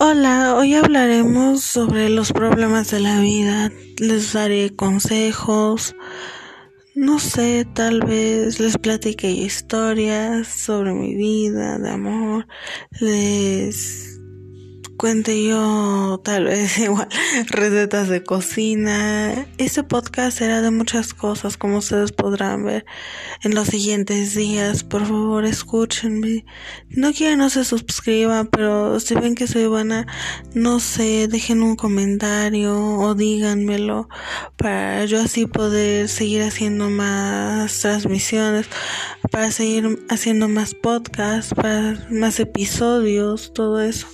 Hola, hoy hablaremos sobre los problemas de la vida. Les daré consejos. No sé, tal vez les platique historias sobre mi vida de amor. Les cuente yo tal vez igual recetas de cocina. Este podcast será de muchas cosas como ustedes podrán ver en los siguientes días. Por favor escúchenme. No quieren no se suscriban, pero si ven que soy buena, no sé, dejen un comentario o díganmelo para yo así poder seguir haciendo más transmisiones, para seguir haciendo más podcasts, para más episodios, todo eso.